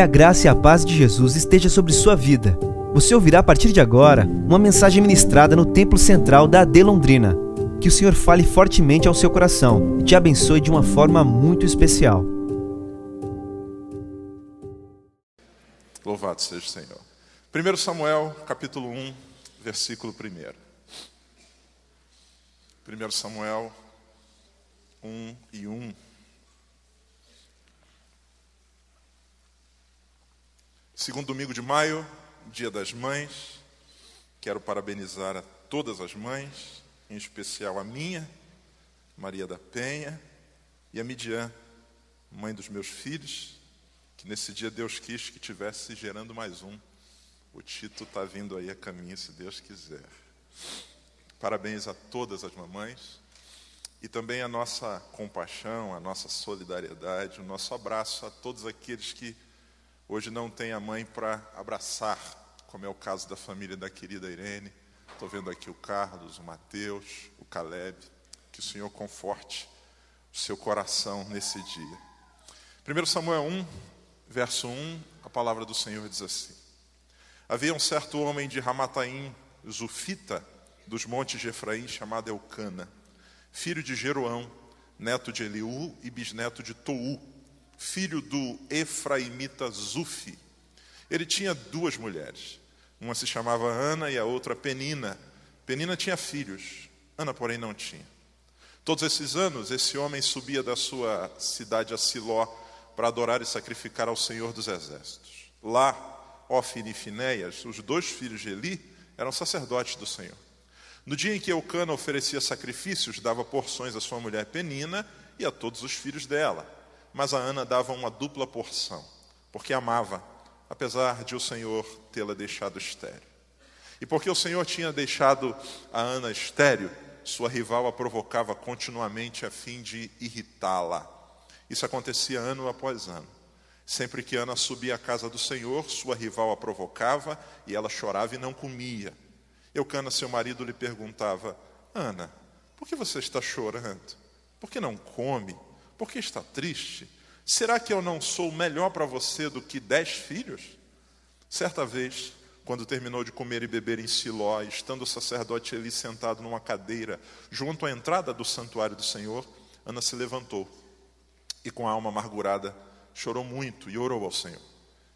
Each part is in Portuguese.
Que a graça e a paz de Jesus esteja sobre sua vida. Você ouvirá a partir de agora uma mensagem ministrada no Templo Central da AD Londrina. Que o Senhor fale fortemente ao seu coração e te abençoe de uma forma muito especial. Louvado seja o Senhor. 1 Samuel, capítulo 1, versículo 1. 1 Samuel 1 e 1. Segundo domingo de maio, dia das mães, quero parabenizar a todas as mães, em especial a minha, Maria da Penha, e a Midian, mãe dos meus filhos, que nesse dia Deus quis que tivesse gerando mais um. O Tito está vindo aí a caminho, se Deus quiser. Parabéns a todas as mamães e também a nossa compaixão, a nossa solidariedade, o nosso abraço a todos aqueles que Hoje não tem a mãe para abraçar, como é o caso da família da querida Irene. Estou vendo aqui o Carlos, o Mateus, o Caleb. Que o Senhor conforte o seu coração nesse dia. 1 Samuel 1, verso 1, a palavra do Senhor diz assim: Havia um certo homem de Ramataim, Zufita, dos montes de Efraim, chamado Elcana, filho de Jeroão, neto de Eliú e bisneto de Tou, filho do Efraimita Zufi. Ele tinha duas mulheres. Uma se chamava Ana e a outra Penina. Penina tinha filhos, Ana, porém, não tinha. Todos esses anos, esse homem subia da sua cidade a Siló para adorar e sacrificar ao Senhor dos Exércitos. Lá, Ofni e Finéias, os dois filhos de Eli, eram sacerdotes do Senhor. No dia em que Eucana oferecia sacrifícios, dava porções à sua mulher Penina e a todos os filhos dela mas a Ana dava uma dupla porção, porque amava, apesar de o Senhor tê-la deixado estéreo. E porque o Senhor tinha deixado a Ana estéreo, sua rival a provocava continuamente a fim de irritá-la. Isso acontecia ano após ano. Sempre que Ana subia à casa do Senhor, sua rival a provocava e ela chorava e não comia. Eucana, seu marido, lhe perguntava: Ana, por que você está chorando? Por que não come? Por que está triste? Será que eu não sou melhor para você do que dez filhos? Certa vez, quando terminou de comer e beber em Siló, estando o sacerdote Eli sentado numa cadeira junto à entrada do santuário do Senhor, Ana se levantou e, com a alma amargurada, chorou muito e orou ao Senhor.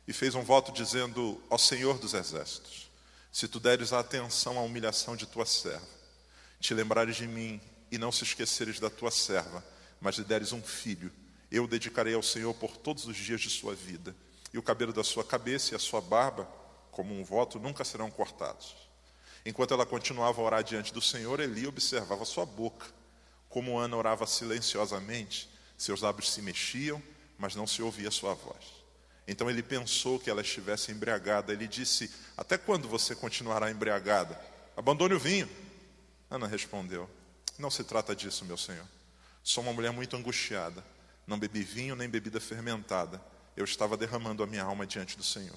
E fez um voto dizendo ao Senhor dos Exércitos: Se tu deres atenção à humilhação de tua serva, te lembrares de mim e não se esqueceres da tua serva, mas lhe deres um filho, eu o dedicarei ao Senhor por todos os dias de sua vida, e o cabelo da sua cabeça e a sua barba, como um voto, nunca serão cortados. Enquanto ela continuava a orar diante do Senhor, Eli observava sua boca. Como Ana orava silenciosamente, seus lábios se mexiam, mas não se ouvia sua voz. Então ele pensou que ela estivesse embriagada. Ele disse: Até quando você continuará embriagada? Abandone o vinho. Ana respondeu: Não se trata disso, meu senhor. Sou uma mulher muito angustiada. Não bebi vinho nem bebida fermentada. Eu estava derramando a minha alma diante do Senhor.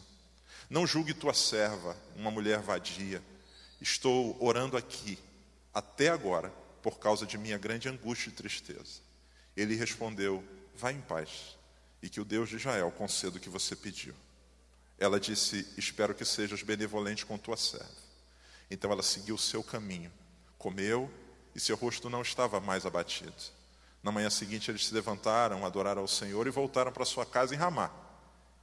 Não julgue tua serva, uma mulher vadia. Estou orando aqui, até agora, por causa de minha grande angústia e tristeza. Ele respondeu: Vá em paz, e que o Deus de Israel conceda o que você pediu. Ela disse: Espero que sejas benevolente com tua serva. Então ela seguiu o seu caminho, comeu, e seu rosto não estava mais abatido. Na manhã seguinte, eles se levantaram, adoraram ao Senhor e voltaram para sua casa em Ramá.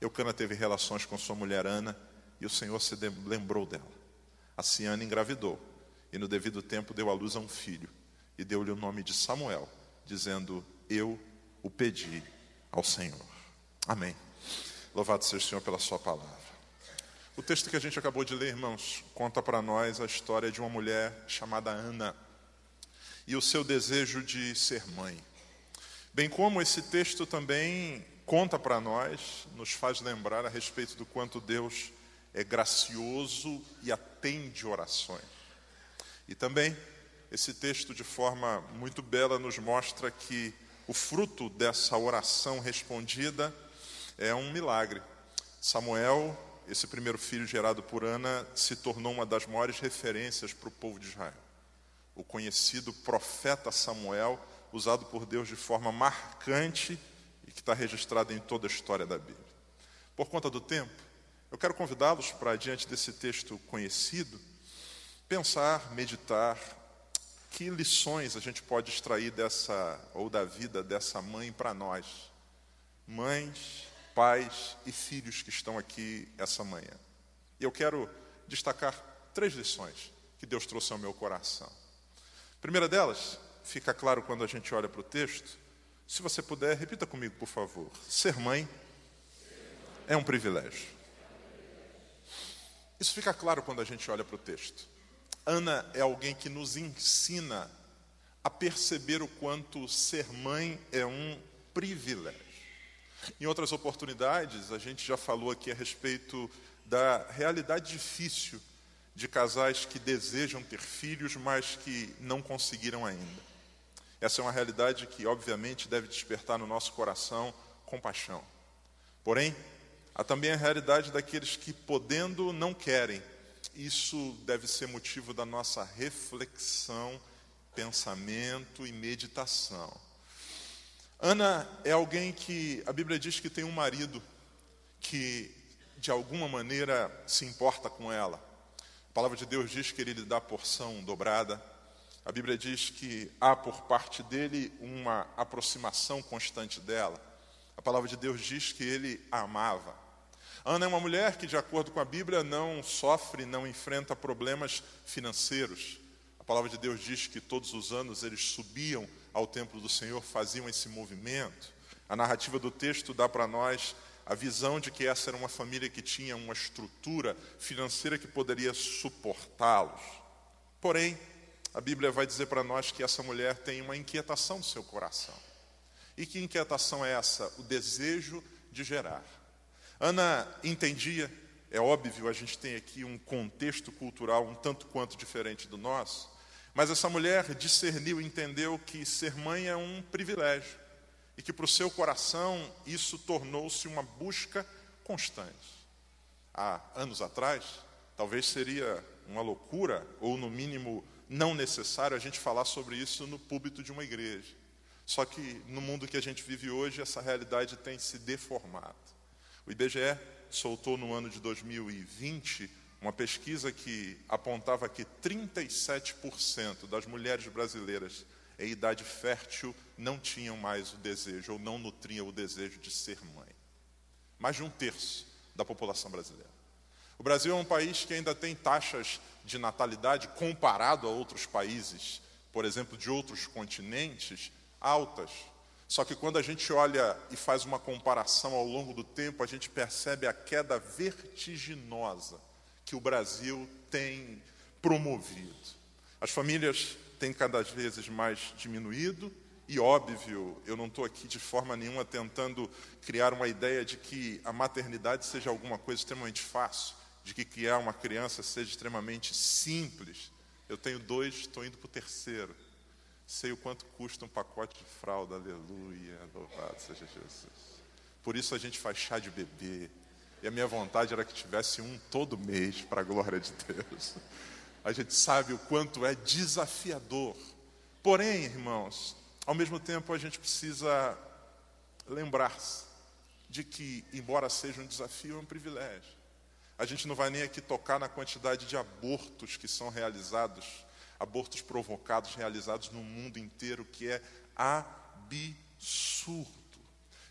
Eucana teve relações com sua mulher Ana e o Senhor se lembrou dela. Assim, Ana engravidou e, no devido tempo, deu à luz a um filho e deu-lhe o nome de Samuel, dizendo: Eu o pedi ao Senhor. Amém. Louvado seja o Senhor pela Sua palavra. O texto que a gente acabou de ler, irmãos, conta para nós a história de uma mulher chamada Ana e o seu desejo de ser mãe. Bem como esse texto também conta para nós, nos faz lembrar a respeito do quanto Deus é gracioso e atende orações. E também esse texto, de forma muito bela, nos mostra que o fruto dessa oração respondida é um milagre. Samuel, esse primeiro filho gerado por Ana, se tornou uma das maiores referências para o povo de Israel. O conhecido profeta Samuel usado por Deus de forma marcante e que está registrado em toda a história da Bíblia. Por conta do tempo, eu quero convidá-los para, diante desse texto conhecido, pensar, meditar, que lições a gente pode extrair dessa, ou da vida dessa mãe para nós, mães, pais e filhos que estão aqui essa manhã. E eu quero destacar três lições que Deus trouxe ao meu coração. Primeira delas, fica claro quando a gente olha para o texto. Se você puder, repita comigo, por favor. Ser mãe é um privilégio. Isso fica claro quando a gente olha para o texto. Ana é alguém que nos ensina a perceber o quanto ser mãe é um privilégio. Em outras oportunidades, a gente já falou aqui a respeito da realidade difícil de casais que desejam ter filhos, mas que não conseguiram ainda. Essa é uma realidade que, obviamente, deve despertar no nosso coração compaixão. Porém, há também a realidade daqueles que, podendo, não querem. Isso deve ser motivo da nossa reflexão, pensamento e meditação. Ana é alguém que a Bíblia diz que tem um marido que de alguma maneira se importa com ela. A palavra de Deus diz que ele lhe dá porção dobrada. A Bíblia diz que há por parte dele uma aproximação constante dela. A palavra de Deus diz que ele a amava. Ana é uma mulher que, de acordo com a Bíblia, não sofre, não enfrenta problemas financeiros. A palavra de Deus diz que todos os anos eles subiam ao templo do Senhor, faziam esse movimento. A narrativa do texto dá para nós a visão de que essa era uma família que tinha uma estrutura financeira que poderia suportá-los. Porém, a Bíblia vai dizer para nós que essa mulher tem uma inquietação no seu coração. E que inquietação é essa? O desejo de gerar. Ana entendia, é óbvio, a gente tem aqui um contexto cultural um tanto quanto diferente do nosso, mas essa mulher discerniu, entendeu que ser mãe é um privilégio e que para o seu coração isso tornou-se uma busca constante. Há anos atrás, talvez seria uma loucura, ou no mínimo não necessário, a gente falar sobre isso no púlpito de uma igreja. Só que no mundo que a gente vive hoje, essa realidade tem se deformado. O IBGE soltou no ano de 2020 uma pesquisa que apontava que 37% das mulheres brasileiras em idade fértil não tinham mais o desejo, ou não nutriam o desejo de ser mãe. Mais de um terço da população brasileira. O Brasil é um país que ainda tem taxas de natalidade comparado a outros países, por exemplo, de outros continentes, altas. Só que quando a gente olha e faz uma comparação ao longo do tempo, a gente percebe a queda vertiginosa que o Brasil tem promovido. As famílias têm cada vez mais diminuído, e óbvio, eu não estou aqui de forma nenhuma tentando criar uma ideia de que a maternidade seja alguma coisa extremamente fácil, de que criar uma criança seja extremamente simples. Eu tenho dois, estou indo para o terceiro. Sei o quanto custa um pacote de fralda, aleluia, louvado seja Jesus. Por isso a gente faz chá de bebê, e a minha vontade era que tivesse um todo mês, para a glória de Deus. A gente sabe o quanto é desafiador. Porém, irmãos, ao mesmo tempo a gente precisa lembrar-se de que, embora seja um desafio, é um privilégio. A gente não vai nem aqui tocar na quantidade de abortos que são realizados, abortos provocados, realizados no mundo inteiro, que é absurdo.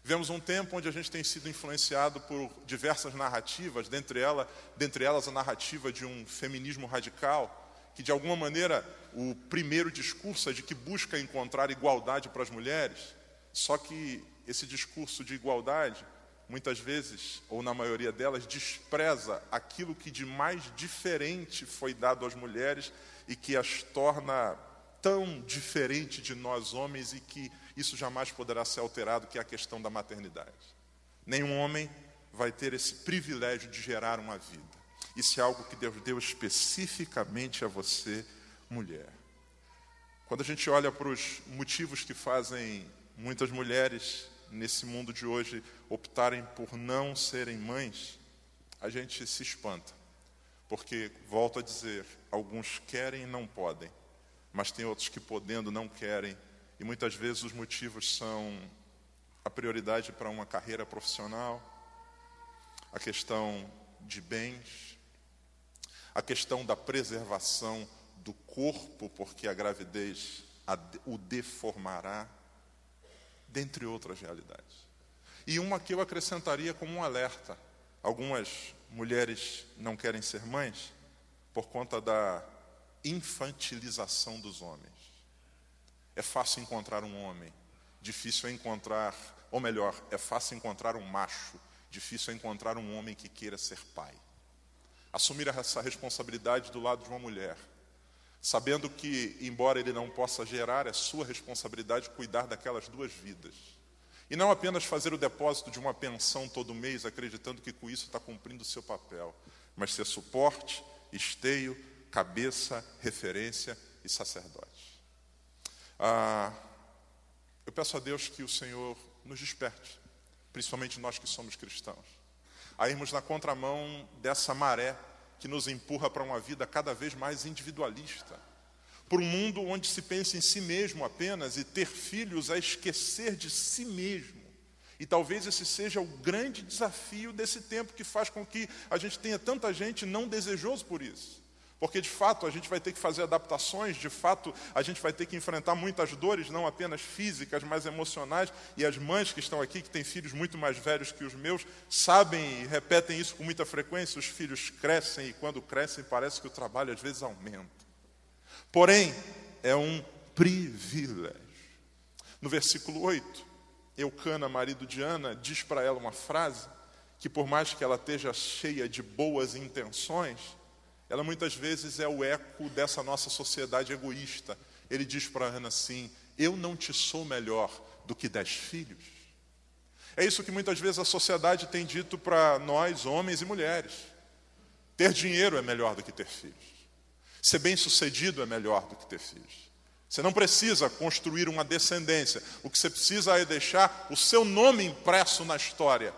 Vivemos um tempo onde a gente tem sido influenciado por diversas narrativas, dentre, ela, dentre elas a narrativa de um feminismo radical, que de alguma maneira o primeiro discurso é de que busca encontrar igualdade para as mulheres, só que esse discurso de igualdade, muitas vezes, ou na maioria delas, despreza aquilo que de mais diferente foi dado às mulheres e que as torna tão diferente de nós homens e que isso jamais poderá ser alterado, que é a questão da maternidade. Nenhum homem vai ter esse privilégio de gerar uma vida. Isso é algo que Deus deu especificamente a você, mulher. Quando a gente olha para os motivos que fazem muitas mulheres nesse mundo de hoje optarem por não serem mães, a gente se espanta. Porque, volto a dizer, alguns querem e não podem mas tem outros que, podendo, não querem. E muitas vezes os motivos são a prioridade para uma carreira profissional, a questão de bens, a questão da preservação do corpo, porque a gravidez o deformará, dentre outras realidades. E uma que eu acrescentaria como um alerta: algumas mulheres não querem ser mães por conta da infantilização dos homens. É fácil encontrar um homem, difícil é encontrar, ou melhor, é fácil encontrar um macho, difícil é encontrar um homem que queira ser pai. Assumir essa responsabilidade do lado de uma mulher, sabendo que, embora ele não possa gerar, é sua responsabilidade cuidar daquelas duas vidas. E não apenas fazer o depósito de uma pensão todo mês, acreditando que com isso está cumprindo o seu papel, mas ser suporte, esteio, cabeça, referência e sacerdote. Ah, eu peço a Deus que o Senhor nos desperte, principalmente nós que somos cristãos, a irmos na contramão dessa maré que nos empurra para uma vida cada vez mais individualista, para um mundo onde se pensa em si mesmo apenas e ter filhos é esquecer de si mesmo. E talvez esse seja o grande desafio desse tempo que faz com que a gente tenha tanta gente não desejoso por isso. Porque de fato a gente vai ter que fazer adaptações, de fato a gente vai ter que enfrentar muitas dores, não apenas físicas, mas emocionais. E as mães que estão aqui, que têm filhos muito mais velhos que os meus, sabem e repetem isso com muita frequência: os filhos crescem e quando crescem parece que o trabalho às vezes aumenta. Porém, é um privilégio. No versículo 8, Eucana, marido de Ana, diz para ela uma frase que, por mais que ela esteja cheia de boas intenções, ela muitas vezes é o eco dessa nossa sociedade egoísta. Ele diz para Ana assim: Eu não te sou melhor do que dez filhos. É isso que muitas vezes a sociedade tem dito para nós, homens e mulheres. Ter dinheiro é melhor do que ter filhos. Ser bem-sucedido é melhor do que ter filhos. Você não precisa construir uma descendência. O que você precisa é deixar o seu nome impresso na história.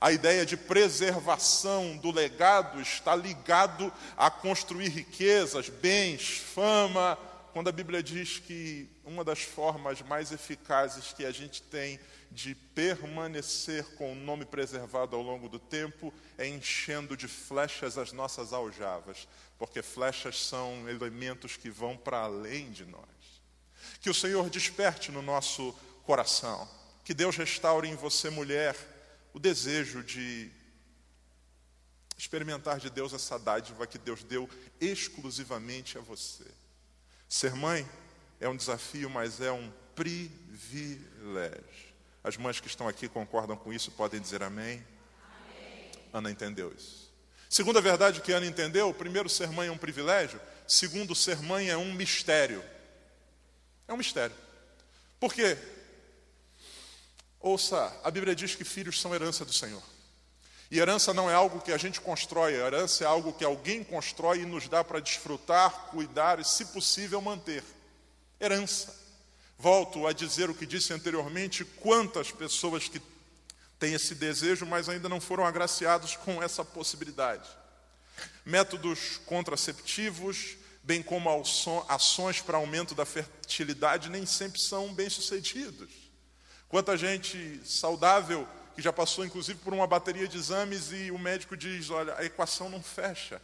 A ideia de preservação do legado está ligado a construir riquezas, bens, fama. Quando a Bíblia diz que uma das formas mais eficazes que a gente tem de permanecer com o nome preservado ao longo do tempo é enchendo de flechas as nossas aljavas, porque flechas são elementos que vão para além de nós. Que o Senhor desperte no nosso coração, que Deus restaure em você, mulher, o desejo de experimentar de Deus essa dádiva que Deus deu exclusivamente a você. Ser mãe é um desafio, mas é um privilégio. As mães que estão aqui concordam com isso, podem dizer amém? amém. Ana entendeu isso. Segunda verdade que Ana entendeu: primeiro, ser mãe é um privilégio. Segundo, ser mãe é um mistério. É um mistério. Por quê? Ouça, a Bíblia diz que filhos são herança do Senhor. E herança não é algo que a gente constrói, a herança é algo que alguém constrói e nos dá para desfrutar, cuidar e, se possível, manter. Herança. Volto a dizer o que disse anteriormente: quantas pessoas que têm esse desejo, mas ainda não foram agraciados com essa possibilidade. Métodos contraceptivos, bem como ações para aumento da fertilidade, nem sempre são bem-sucedidos. Quanta gente saudável que já passou inclusive por uma bateria de exames e o médico diz: olha, a equação não fecha,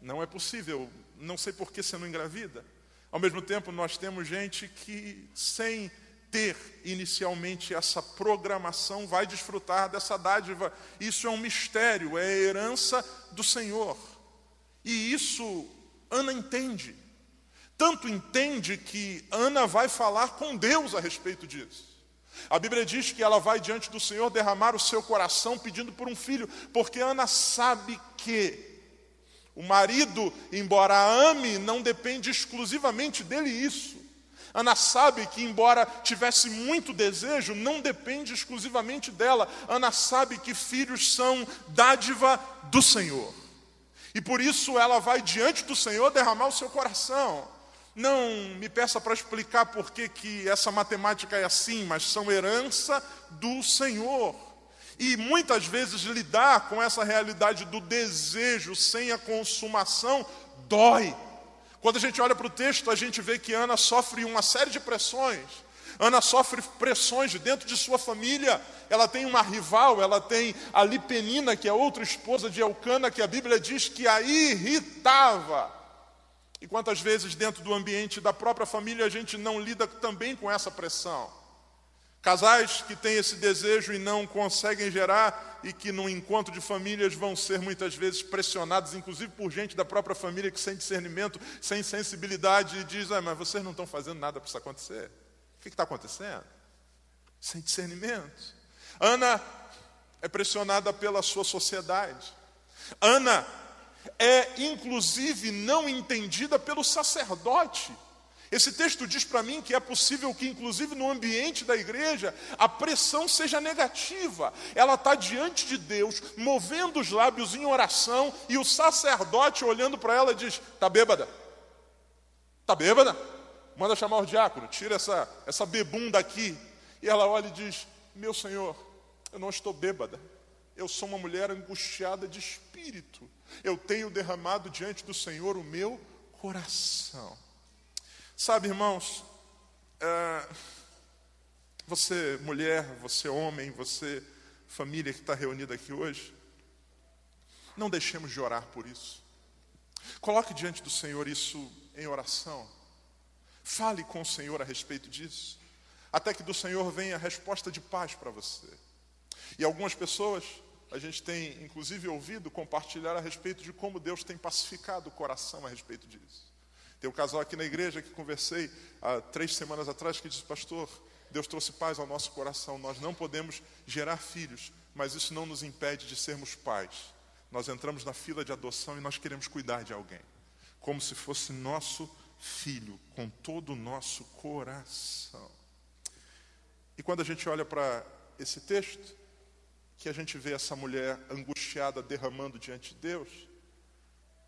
não é possível, não sei por que você não engravida. Ao mesmo tempo, nós temos gente que, sem ter inicialmente essa programação, vai desfrutar dessa dádiva. Isso é um mistério, é a herança do Senhor. E isso Ana entende. Tanto entende que Ana vai falar com Deus a respeito disso. A Bíblia diz que ela vai diante do Senhor derramar o seu coração pedindo por um filho, porque Ana sabe que o marido, embora ame, não depende exclusivamente dele isso. Ana sabe que, embora tivesse muito desejo, não depende exclusivamente dela. Ana sabe que filhos são dádiva do Senhor. E por isso ela vai diante do Senhor derramar o seu coração. Não me peça para explicar por que, que essa matemática é assim, mas são herança do Senhor. E muitas vezes lidar com essa realidade do desejo sem a consumação dói. Quando a gente olha para o texto, a gente vê que Ana sofre uma série de pressões. Ana sofre pressões de dentro de sua família. Ela tem uma rival, ela tem a Lipenina, que é outra esposa de Elcana, que a Bíblia diz que a irritava. E quantas vezes dentro do ambiente da própria família a gente não lida também com essa pressão? Casais que têm esse desejo e não conseguem gerar, e que no encontro de famílias vão ser muitas vezes pressionados, inclusive por gente da própria família que sem discernimento, sem sensibilidade, diz: ah, mas vocês não estão fazendo nada para isso acontecer. O que está acontecendo? Sem discernimento. Ana é pressionada pela sua sociedade. Ana é, inclusive, não entendida pelo sacerdote. Esse texto diz para mim que é possível que, inclusive no ambiente da igreja, a pressão seja negativa. Ela está diante de Deus, movendo os lábios em oração, e o sacerdote olhando para ela diz: Está bêbada? Está bêbada? manda chamar o diácono, tira essa, essa bebunda aqui. E ela olha e diz: Meu senhor, eu não estou bêbada, eu sou uma mulher angustiada de espírito, eu tenho derramado diante do Senhor o meu coração. Sabe, irmãos, é, você mulher, você homem, você família que está reunida aqui hoje, não deixemos de orar por isso. Coloque diante do Senhor isso em oração. Fale com o Senhor a respeito disso, até que do Senhor venha a resposta de paz para você. E algumas pessoas, a gente tem inclusive ouvido compartilhar a respeito de como Deus tem pacificado o coração a respeito disso. Tem um casal aqui na igreja que conversei há três semanas atrás que disse, pastor, Deus trouxe paz ao nosso coração. Nós não podemos gerar filhos, mas isso não nos impede de sermos pais. Nós entramos na fila de adoção e nós queremos cuidar de alguém, como se fosse nosso filho com todo o nosso coração. E quando a gente olha para esse texto, que a gente vê essa mulher angustiada derramando diante de Deus,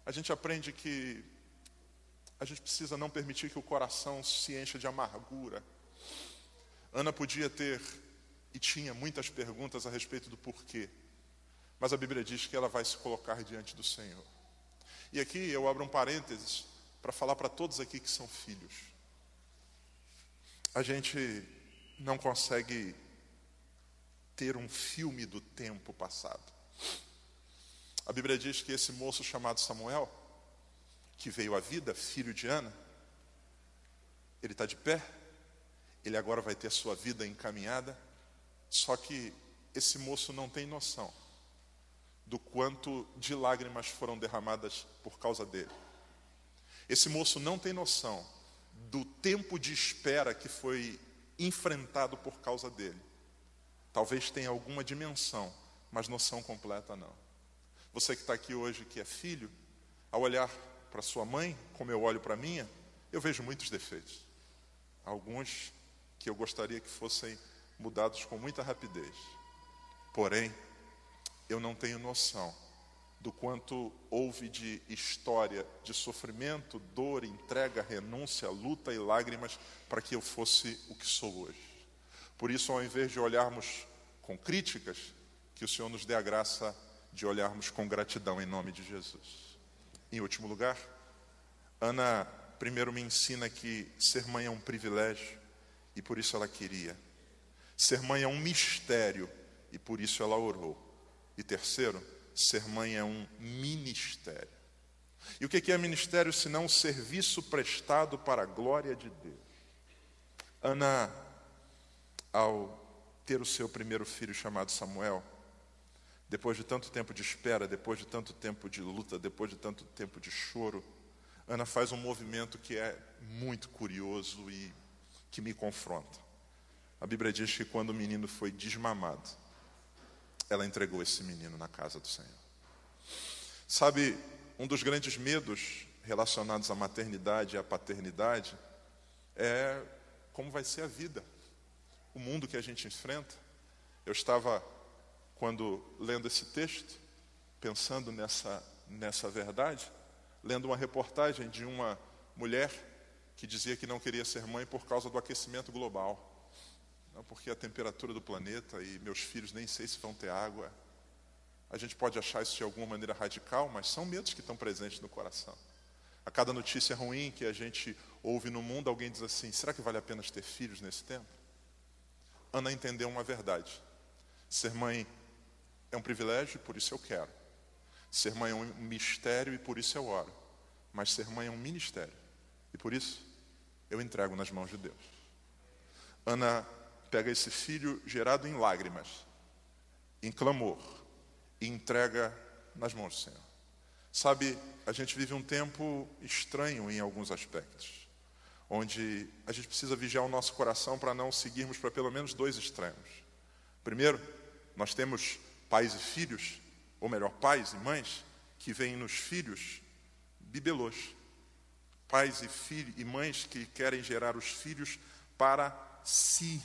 a gente aprende que a gente precisa não permitir que o coração se encha de amargura. Ana podia ter e tinha muitas perguntas a respeito do porquê, mas a Bíblia diz que ela vai se colocar diante do Senhor. E aqui eu abro um parênteses para falar para todos aqui que são filhos. A gente não consegue ter um filme do tempo passado. A Bíblia diz que esse moço chamado Samuel, que veio à vida, filho de Ana, ele está de pé, ele agora vai ter a sua vida encaminhada, só que esse moço não tem noção do quanto de lágrimas foram derramadas por causa dele. Esse moço não tem noção do tempo de espera que foi enfrentado por causa dele. Talvez tenha alguma dimensão, mas noção completa não. Você que está aqui hoje, que é filho, ao olhar para sua mãe, como eu olho para a minha, eu vejo muitos defeitos. Alguns que eu gostaria que fossem mudados com muita rapidez. Porém, eu não tenho noção do quanto houve de história de sofrimento, dor, entrega, renúncia, luta e lágrimas para que eu fosse o que sou hoje. Por isso, ao invés de olharmos com críticas, que o Senhor nos dê a graça de olharmos com gratidão em nome de Jesus. Em último lugar, Ana primeiro me ensina que ser mãe é um privilégio e por isso ela queria. Ser mãe é um mistério e por isso ela orou. E terceiro, ser mãe é um ministério. E o que é ministério senão um serviço prestado para a glória de Deus? Ana, ao ter o seu primeiro filho chamado Samuel, depois de tanto tempo de espera, depois de tanto tempo de luta, depois de tanto tempo de choro, Ana faz um movimento que é muito curioso e que me confronta. A Bíblia diz que quando o menino foi desmamado, ela entregou esse menino na casa do Senhor. Sabe, um dos grandes medos relacionados à maternidade e à paternidade é como vai ser a vida, o mundo que a gente enfrenta. Eu estava, quando lendo esse texto, pensando nessa, nessa verdade, lendo uma reportagem de uma mulher que dizia que não queria ser mãe por causa do aquecimento global. Não, porque a temperatura do planeta e meus filhos nem sei se vão ter água. A gente pode achar isso de alguma maneira radical, mas são medos que estão presentes no coração. A cada notícia ruim que a gente ouve no mundo, alguém diz assim: será que vale a pena ter filhos nesse tempo? Ana entendeu uma verdade. Ser mãe é um privilégio, por isso eu quero. Ser mãe é um mistério e por isso eu oro. Mas ser mãe é um ministério. E por isso eu entrego nas mãos de Deus. Ana pega esse filho gerado em lágrimas, em clamor, e entrega nas mãos do Senhor. Sabe, a gente vive um tempo estranho em alguns aspectos, onde a gente precisa vigiar o nosso coração para não seguirmos para pelo menos dois extremos. Primeiro, nós temos pais e filhos, ou melhor, pais e mães, que veem nos filhos bibelôs. Pais e, filhos, e mães que querem gerar os filhos para si.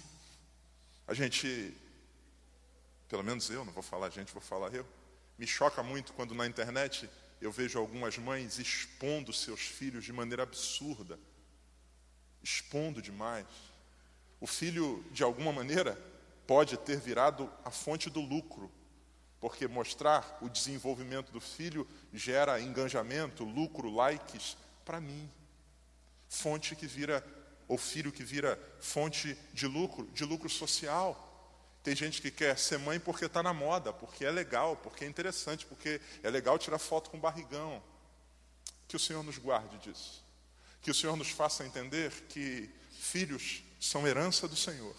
A gente, pelo menos eu, não vou falar a gente, vou falar eu, me choca muito quando na internet eu vejo algumas mães expondo seus filhos de maneira absurda, expondo demais. O filho, de alguma maneira, pode ter virado a fonte do lucro, porque mostrar o desenvolvimento do filho gera engajamento, lucro, likes para mim. Fonte que vira, ou filho que vira fonte de lucro, de lucro social. Tem gente que quer ser mãe porque está na moda, porque é legal, porque é interessante, porque é legal tirar foto com barrigão. Que o Senhor nos guarde disso. Que o Senhor nos faça entender que filhos são herança do Senhor.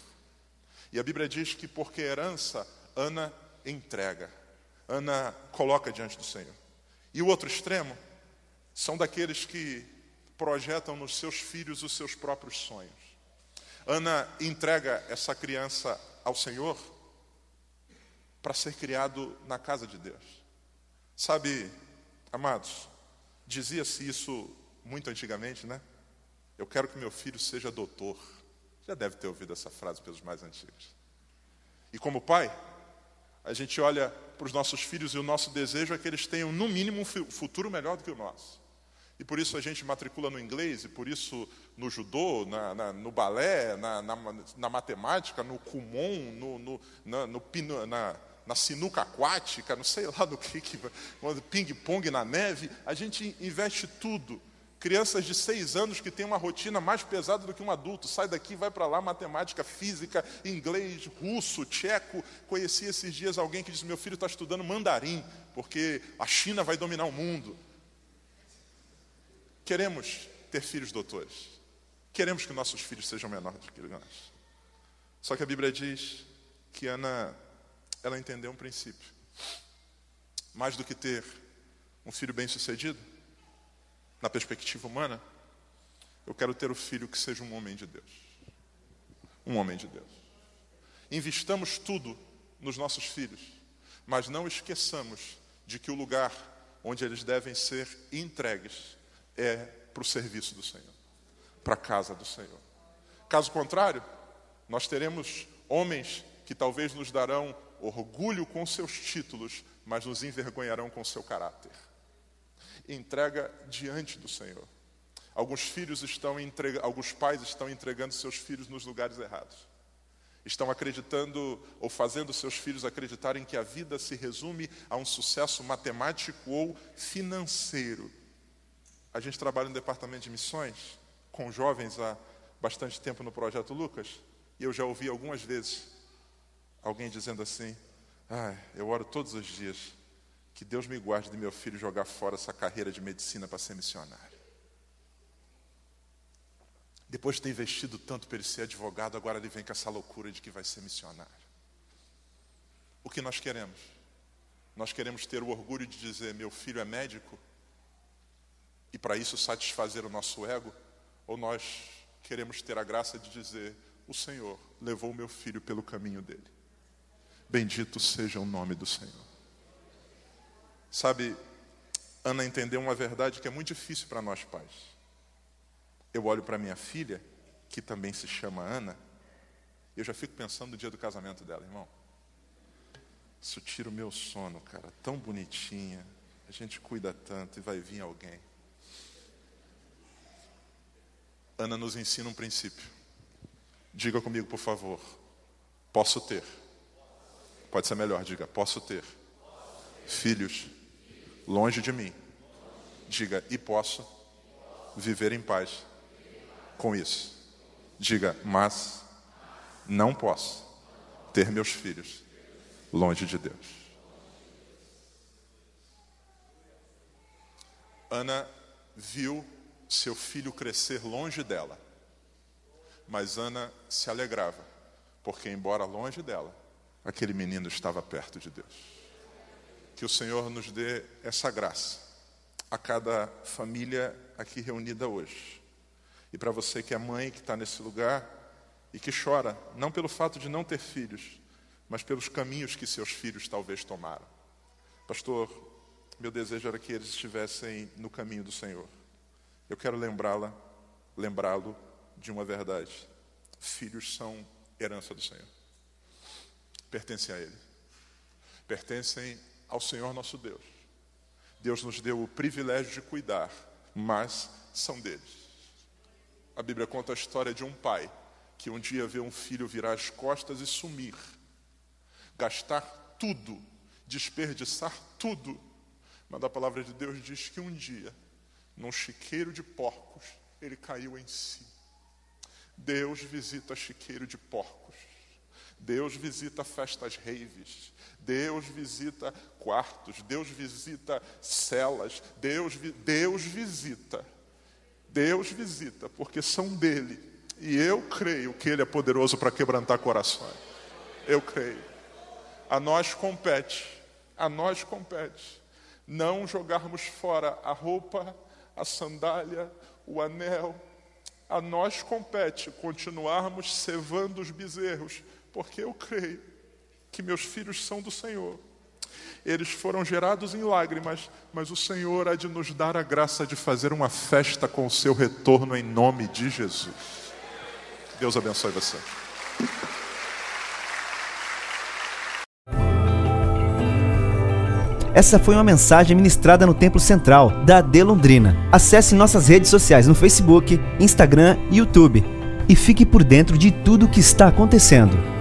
E a Bíblia diz que porque herança, Ana entrega. Ana coloca diante do Senhor. E o outro extremo são daqueles que projetam nos seus filhos os seus próprios sonhos. Ana entrega essa criança ao Senhor para ser criado na casa de Deus. Sabe, amados, dizia-se isso muito antigamente, né? Eu quero que meu filho seja doutor. Já deve ter ouvido essa frase pelos mais antigos. E como pai, a gente olha para os nossos filhos e o nosso desejo é que eles tenham, no mínimo, um futuro melhor do que o nosso. E por isso a gente matricula no inglês, e por isso no judô, na, na, no balé, na, na, matemática, no kumon, no, no, na, no na, sinuca aquática, não sei lá do que, que ping-pong na neve, a gente investe tudo. Crianças de seis anos que têm uma rotina mais pesada do que um adulto, sai daqui, vai para lá, matemática, física, inglês, russo, tcheco. Conheci esses dias alguém que disse: Meu filho está estudando mandarim, porque a China vai dominar o mundo. Queremos ter filhos doutores. Queremos que nossos filhos sejam menores do que nós. Só que a Bíblia diz que Ana, ela entendeu um princípio. Mais do que ter um filho bem-sucedido, na perspectiva humana, eu quero ter o filho que seja um homem de Deus. Um homem de Deus. Investamos tudo nos nossos filhos, mas não esqueçamos de que o lugar onde eles devem ser entregues é para o serviço do Senhor, para a casa do Senhor. Caso contrário, nós teremos homens que talvez nos darão orgulho com seus títulos, mas nos envergonharão com seu caráter. Entrega diante do Senhor. Alguns filhos estão entregando, alguns pais estão entregando seus filhos nos lugares errados. Estão acreditando ou fazendo seus filhos acreditarem que a vida se resume a um sucesso matemático ou financeiro. A gente trabalha no departamento de missões com jovens há bastante tempo no projeto Lucas, e eu já ouvi algumas vezes alguém dizendo assim: ah, eu oro todos os dias que Deus me guarde de meu filho jogar fora essa carreira de medicina para ser missionário. Depois de ter investido tanto para ele ser advogado, agora ele vem com essa loucura de que vai ser missionário. O que nós queremos? Nós queremos ter o orgulho de dizer: meu filho é médico, e para isso satisfazer o nosso ego, ou nós queremos ter a graça de dizer: O Senhor levou o meu filho pelo caminho dele. Bendito seja o nome do Senhor. Sabe, Ana entendeu uma verdade que é muito difícil para nós pais. Eu olho para minha filha, que também se chama Ana, e eu já fico pensando no dia do casamento dela, irmão. Isso tira o meu sono, cara. Tão bonitinha. A gente cuida tanto e vai vir alguém. Ana nos ensina um princípio. Diga comigo, por favor. Posso ter. Pode ser melhor, diga. Posso ter. Filhos longe de mim. Diga, e posso viver em paz com isso. Diga, mas não posso ter meus filhos longe de Deus. Ana viu seu filho crescer longe dela, mas Ana se alegrava, porque, embora longe dela, aquele menino estava perto de Deus. Que o Senhor nos dê essa graça a cada família aqui reunida hoje. E para você que é mãe, que está nesse lugar e que chora, não pelo fato de não ter filhos, mas pelos caminhos que seus filhos talvez tomaram. Pastor, meu desejo era que eles estivessem no caminho do Senhor. Eu quero lembrá-la, lembrá-lo de uma verdade. Filhos são herança do Senhor. Pertencem a Ele. Pertencem ao Senhor nosso Deus. Deus nos deu o privilégio de cuidar, mas são deles. A Bíblia conta a história de um pai que um dia vê um filho virar as costas e sumir, gastar tudo, desperdiçar tudo. Mas a palavra de Deus diz que um dia, num chiqueiro de porcos, ele caiu em si. Deus visita chiqueiro de porcos. Deus visita festas raves. Deus visita quartos. Deus visita celas. Deus, Deus visita. Deus visita, porque são dele. E eu creio que ele é poderoso para quebrantar corações. Eu creio. A nós compete, a nós compete não jogarmos fora a roupa, a sandália, o anel. A nós compete continuarmos cevando os bezerros, porque eu creio que meus filhos são do Senhor. Eles foram gerados em lágrimas, mas o Senhor há de nos dar a graça de fazer uma festa com o seu retorno em nome de Jesus. Deus abençoe você. Essa foi uma mensagem ministrada no Templo Central da AD Londrina. Acesse nossas redes sociais no Facebook, Instagram e YouTube e fique por dentro de tudo o que está acontecendo.